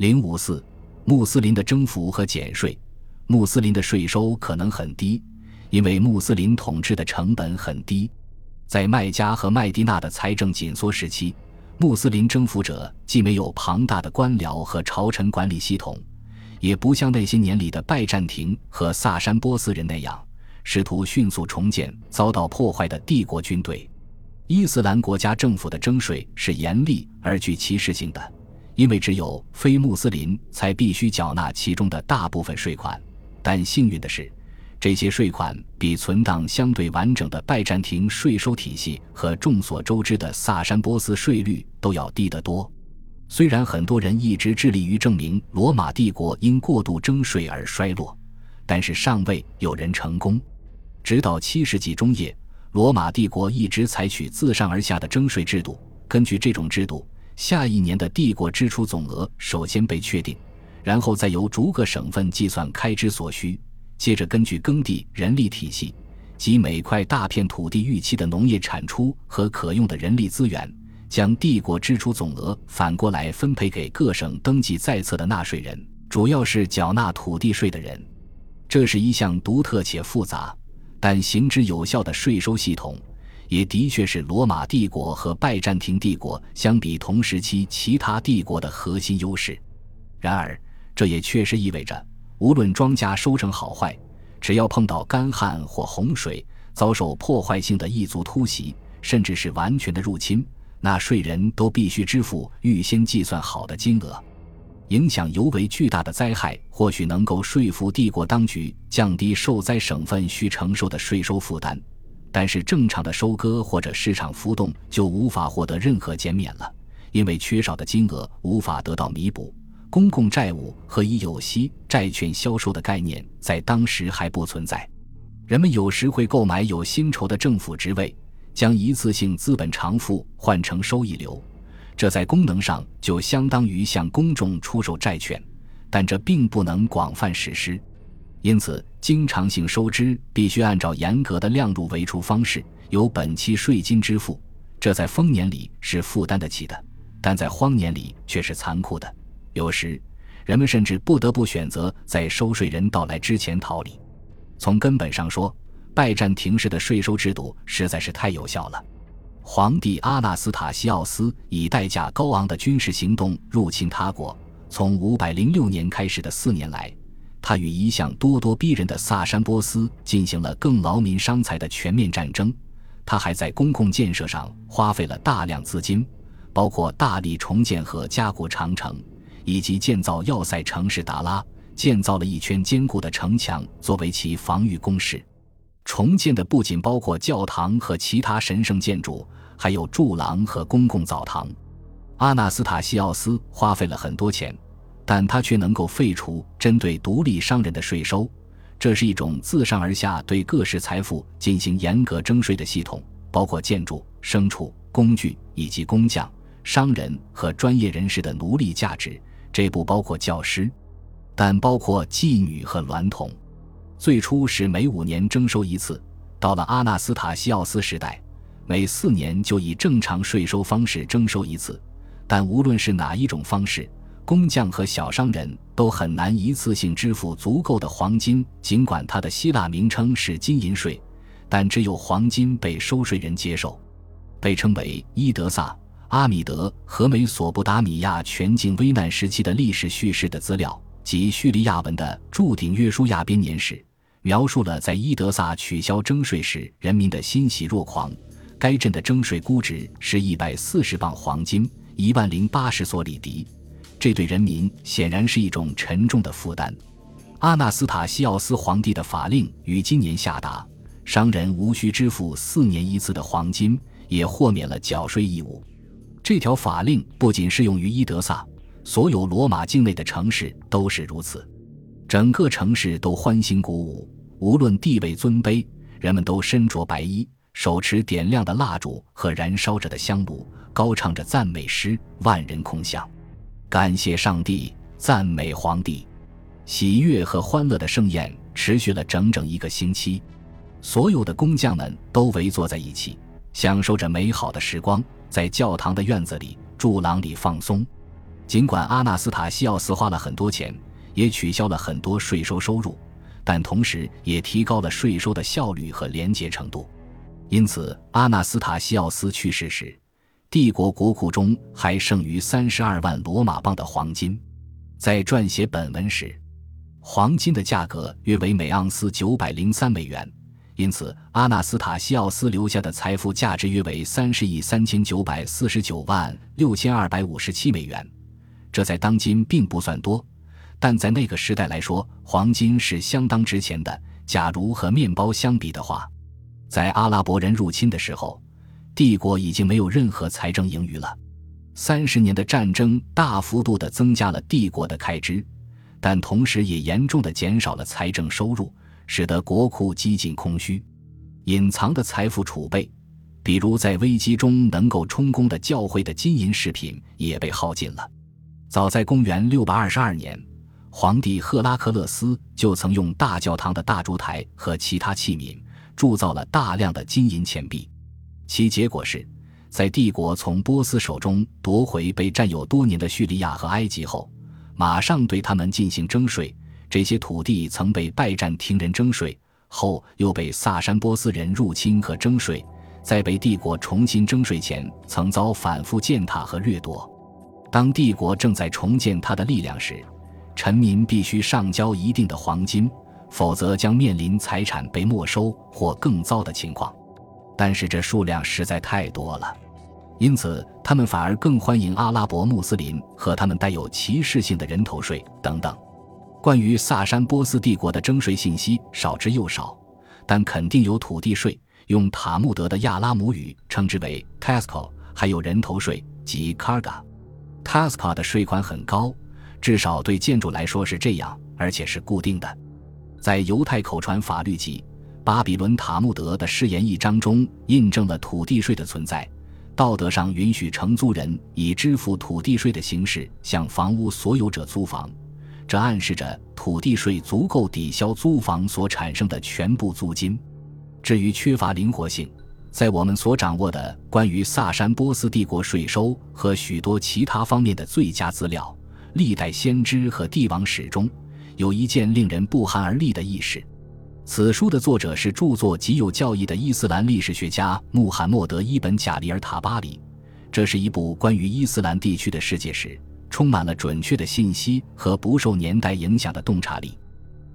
零五四，穆斯林的征服和减税。穆斯林的税收可能很低，因为穆斯林统治的成本很低。在麦加和麦地那的财政紧缩时期，穆斯林征服者既没有庞大的官僚和朝臣管理系统，也不像那些年里的拜占庭和萨珊波斯人那样，试图迅速重建遭到破坏的帝国军队。伊斯兰国家政府的征税是严厉而具歧视性的。因为只有非穆斯林才必须缴纳其中的大部分税款，但幸运的是，这些税款比存档相对完整的拜占庭税收体系和众所周知的萨珊波斯税率都要低得多。虽然很多人一直致力于证明罗马帝国因过度征税而衰落，但是尚未有人成功。直到七世纪中叶，罗马帝国一直采取自上而下的征税制度。根据这种制度，下一年的帝国支出总额首先被确定，然后再由逐个省份计算开支所需，接着根据耕地人力体系及每块大片土地预期的农业产出和可用的人力资源，将帝国支出总额反过来分配给各省登记在册的纳税人，主要是缴纳土地税的人。这是一项独特且复杂，但行之有效的税收系统。也的确是罗马帝国和拜占庭帝国相比同时期其他帝国的核心优势。然而，这也确实意味着，无论庄稼收成好坏，只要碰到干旱或洪水，遭受破坏性的异族突袭，甚至是完全的入侵，纳税人都必须支付预先计算好的金额。影响尤为巨大的灾害，或许能够说服帝国当局降低受灾省份需承受的税收负担。但是正常的收割或者市场浮动就无法获得任何减免了，因为缺少的金额无法得到弥补。公共债务和以有息债券销售的概念在当时还不存在。人们有时会购买有薪酬的政府职位，将一次性资本偿付换成收益流，这在功能上就相当于向公众出售债券，但这并不能广泛实施。因此，经常性收支必须按照严格的量入为出方式，由本期税金支付。这在丰年里是负担得起的，但在荒年里却是残酷的。有时，人们甚至不得不选择在收税人到来之前逃离。从根本上说，拜占庭式的税收制度实在是太有效了。皇帝阿纳斯塔西奥斯以代价高昂的军事行动入侵他国，从506年开始的四年来。他与一向咄咄逼人的萨珊波斯进行了更劳民伤财的全面战争。他还在公共建设上花费了大量资金，包括大力重建和加固长城，以及建造要塞城市达拉，建造了一圈坚固的城墙作为其防御工事。重建的不仅包括教堂和其他神圣建筑，还有柱廊和公共澡堂。阿纳斯塔西奥斯花费了很多钱。但他却能够废除针对独立商人的税收，这是一种自上而下对各式财富进行严格征税的系统，包括建筑、牲畜、工具以及工匠、商人和专业人士的奴隶价值。这不包括教师，但包括妓女和娈童。最初是每五年征收一次，到了阿纳斯塔西奥斯时代，每四年就以正常税收方式征收一次。但无论是哪一种方式。工匠和小商人都很难一次性支付足够的黄金，尽管它的希腊名称是金银税，但只有黄金被收税人接受。被称为伊德萨、阿米德和美索不达米亚全境危难时期的历史叙事的资料及叙利亚文的注顶约书亚编年史，描述了在伊德萨取消征税时人民的欣喜若狂。该镇的征税估值是一百四十磅黄金，一万零八十索里迪。这对人民显然是一种沉重的负担。阿纳斯塔西奥斯皇帝的法令于今年下达，商人无需支付四年一次的黄金，也豁免了缴税义务。这条法令不仅适用于伊德萨，所有罗马境内的城市都是如此。整个城市都欢欣鼓舞，无论地位尊卑，人们都身着白衣，手持点亮的蜡烛和燃烧着的香炉，高唱着赞美诗，万人空巷。感谢上帝，赞美皇帝，喜悦和欢乐的盛宴持续了整整一个星期。所有的工匠们都围坐在一起，享受着美好的时光，在教堂的院子里、柱廊里放松。尽管阿纳斯塔西奥斯花了很多钱，也取消了很多税收收入，但同时也提高了税收的效率和廉洁程度。因此，阿纳斯塔西奥斯去世时，帝国国库中还剩余三十二万罗马镑的黄金。在撰写本文时，黄金的价格约为每盎司九百零三美元。因此，阿纳斯塔西奥斯留下的财富价值约为三十亿三千九百四十九万六千二百五十七美元。这在当今并不算多，但在那个时代来说，黄金是相当值钱的。假如和面包相比的话，在阿拉伯人入侵的时候，帝国已经没有任何财政盈余了。三十年的战争大幅度地增加了帝国的开支，但同时也严重地减少了财政收入。使得国库几近空虚，隐藏的财富储备，比如在危机中能够充公的教会的金银饰品，也被耗尽了。早在公元六百二十二年，皇帝赫拉克勒斯就曾用大教堂的大烛台和其他器皿铸造了大量的金银钱币。其结果是，在帝国从波斯手中夺回被占有多年的叙利亚和埃及后，马上对他们进行征税。这些土地曾被拜占庭人征税，后又被萨珊波斯人入侵和征税，在被帝国重新征税前，曾遭反复践踏和掠夺。当帝国正在重建它的力量时，臣民必须上交一定的黄金，否则将面临财产被没收或更糟的情况。但是这数量实在太多了，因此他们反而更欢迎阿拉伯穆斯林和他们带有歧视性的人头税等等。关于萨珊波斯帝国的征税信息少之又少，但肯定有土地税，用塔木德的亚拉姆语称之为 Tasco，还有人头税及 Karga。t a s c a 的税款很高，至少对建筑来说是这样，而且是固定的。在犹太口传法律集《巴比伦塔木德》的誓言一章中，印证了土地税的存在，道德上允许承租人以支付土地税的形式向房屋所有者租房。这暗示着土地税足够抵消租房所产生的全部租金。至于缺乏灵活性，在我们所掌握的关于萨珊波斯帝国税收和许多其他方面的最佳资料——历代先知和帝王史中，有一件令人不寒而栗的轶事。此书的作者是著作极有教义的伊斯兰历史学家穆罕默德·伊本·贾里尔·塔巴里。这是一部关于伊斯兰地区的世界史。充满了准确的信息和不受年代影响的洞察力。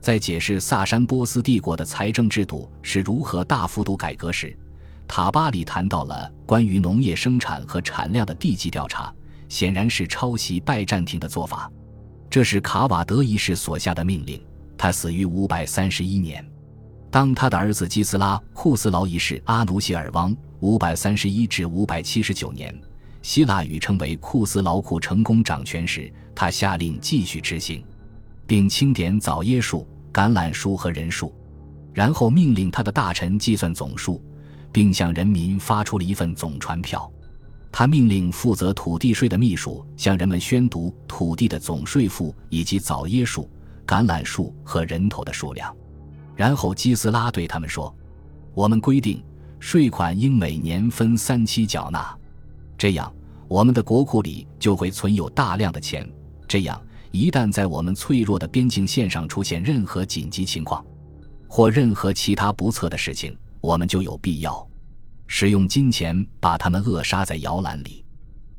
在解释萨珊波斯帝国的财政制度是如何大幅度改革时，塔巴里谈到了关于农业生产和产量的地级调查，显然是抄袭拜占庭的做法。这是卡瓦德一世所下的命令。他死于五百三十一年。当他的儿子基斯拉库斯劳一世阿努谢尔王五百三十一至五百七十九年。希腊语称为库斯劳库成功掌权时，他下令继续执行，并清点枣椰树、橄榄树和人数，然后命令他的大臣计算总数，并向人民发出了一份总传票。他命令负责土地税的秘书向人们宣读土地的总税负以及枣椰树、橄榄树和人头的数量。然后基斯拉对他们说：“我们规定，税款应每年分三期缴纳。”这样，我们的国库里就会存有大量的钱。这样，一旦在我们脆弱的边境线上出现任何紧急情况，或任何其他不测的事情，我们就有必要使用金钱把他们扼杀在摇篮里。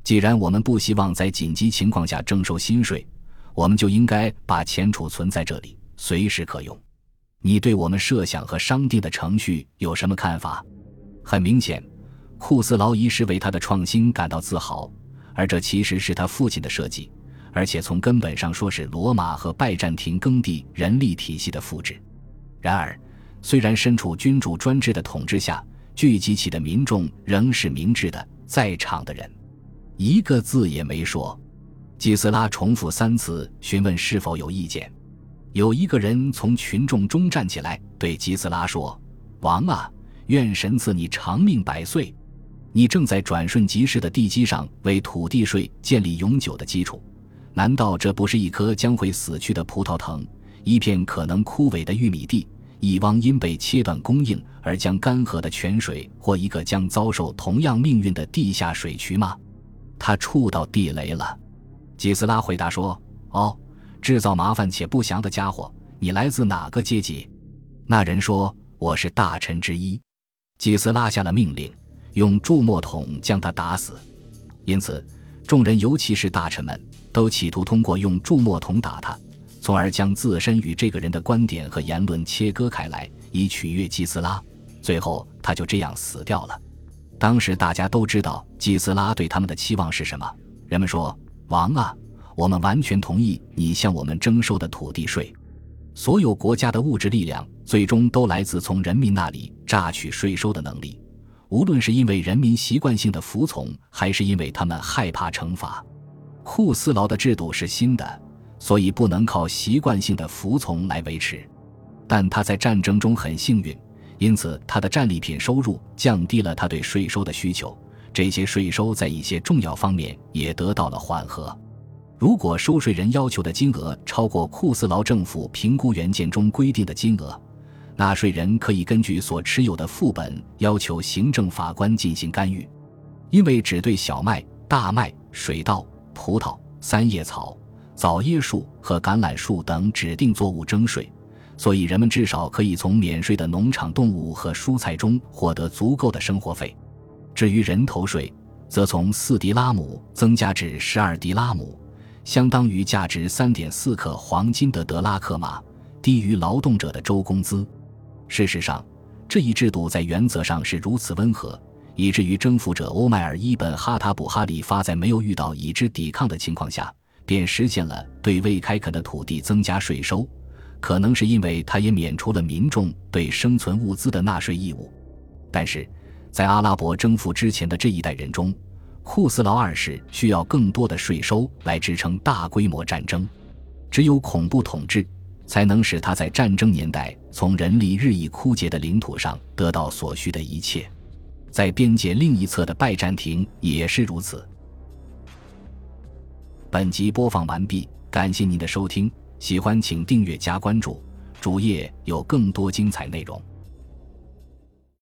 既然我们不希望在紧急情况下征收新税，我们就应该把钱储存在这里，随时可用。你对我们设想和商定的程序有什么看法？很明显。库斯劳一世为他的创新感到自豪，而这其实是他父亲的设计，而且从根本上说是罗马和拜占庭耕地人力体系的复制。然而，虽然身处君主专制的统治下，聚集起的民众仍是明智的，在场的人一个字也没说。基斯拉重复三次询问是否有意见。有一个人从群众中站起来，对吉斯拉说：“王啊，愿神赐你长命百岁。”你正在转瞬即逝的地基上为土地税建立永久的基础，难道这不是一棵将会死去的葡萄藤，一片可能枯萎的玉米地，一汪因被切断供应而将干涸的泉水，或一个将遭受同样命运的地下水渠吗？他触到地雷了。吉斯拉回答说：“哦，制造麻烦且不祥的家伙，你来自哪个阶级？”那人说：“我是大臣之一。”基斯拉下了命令，用注墨桶将他打死。因此，众人尤其是大臣们都企图通过用注墨桶打他，从而将自身与这个人的观点和言论切割开来，以取悦基斯拉。最后，他就这样死掉了。当时大家都知道基斯拉对他们的期望是什么。人们说：“王啊，我们完全同意你向我们征收的土地税。所有国家的物质力量最终都来自从人民那里榨取税收的能力，无论是因为人民习惯性的服从，还是因为他们害怕惩罚。库斯劳的制度是新的，所以不能靠习惯性的服从来维持。但他在战争中很幸运。”因此，他的战利品收入降低了他对税收的需求。这些税收在一些重要方面也得到了缓和。如果收税人要求的金额超过库斯劳政府评估原件中规定的金额，纳税人可以根据所持有的副本要求行政法官进行干预。因为只对小麦、大麦、水稻、葡萄、三叶草、枣椰树和橄榄树等指定作物征税。所以，人们至少可以从免税的农场动物和蔬菜中获得足够的生活费。至于人头税，则从四迪拉姆增加至十二迪拉姆，相当于价值三点四克黄金的德拉克马，低于劳动者的周工资。事实上，这一制度在原则上是如此温和，以至于征服者欧迈尔伊本哈塔卜哈里发在没有遇到已知抵抗的情况下，便实现了对未开垦的土地增加税收。可能是因为他也免除了民众对生存物资的纳税义务，但是在阿拉伯征服之前的这一代人中，库斯劳二世需要更多的税收来支撑大规模战争。只有恐怖统治才能使他在战争年代从人力日益枯竭的领土上得到所需的一切。在边界另一侧的拜占庭也是如此。本集播放完毕，感谢您的收听。喜欢请订阅加关注，主页有更多精彩内容。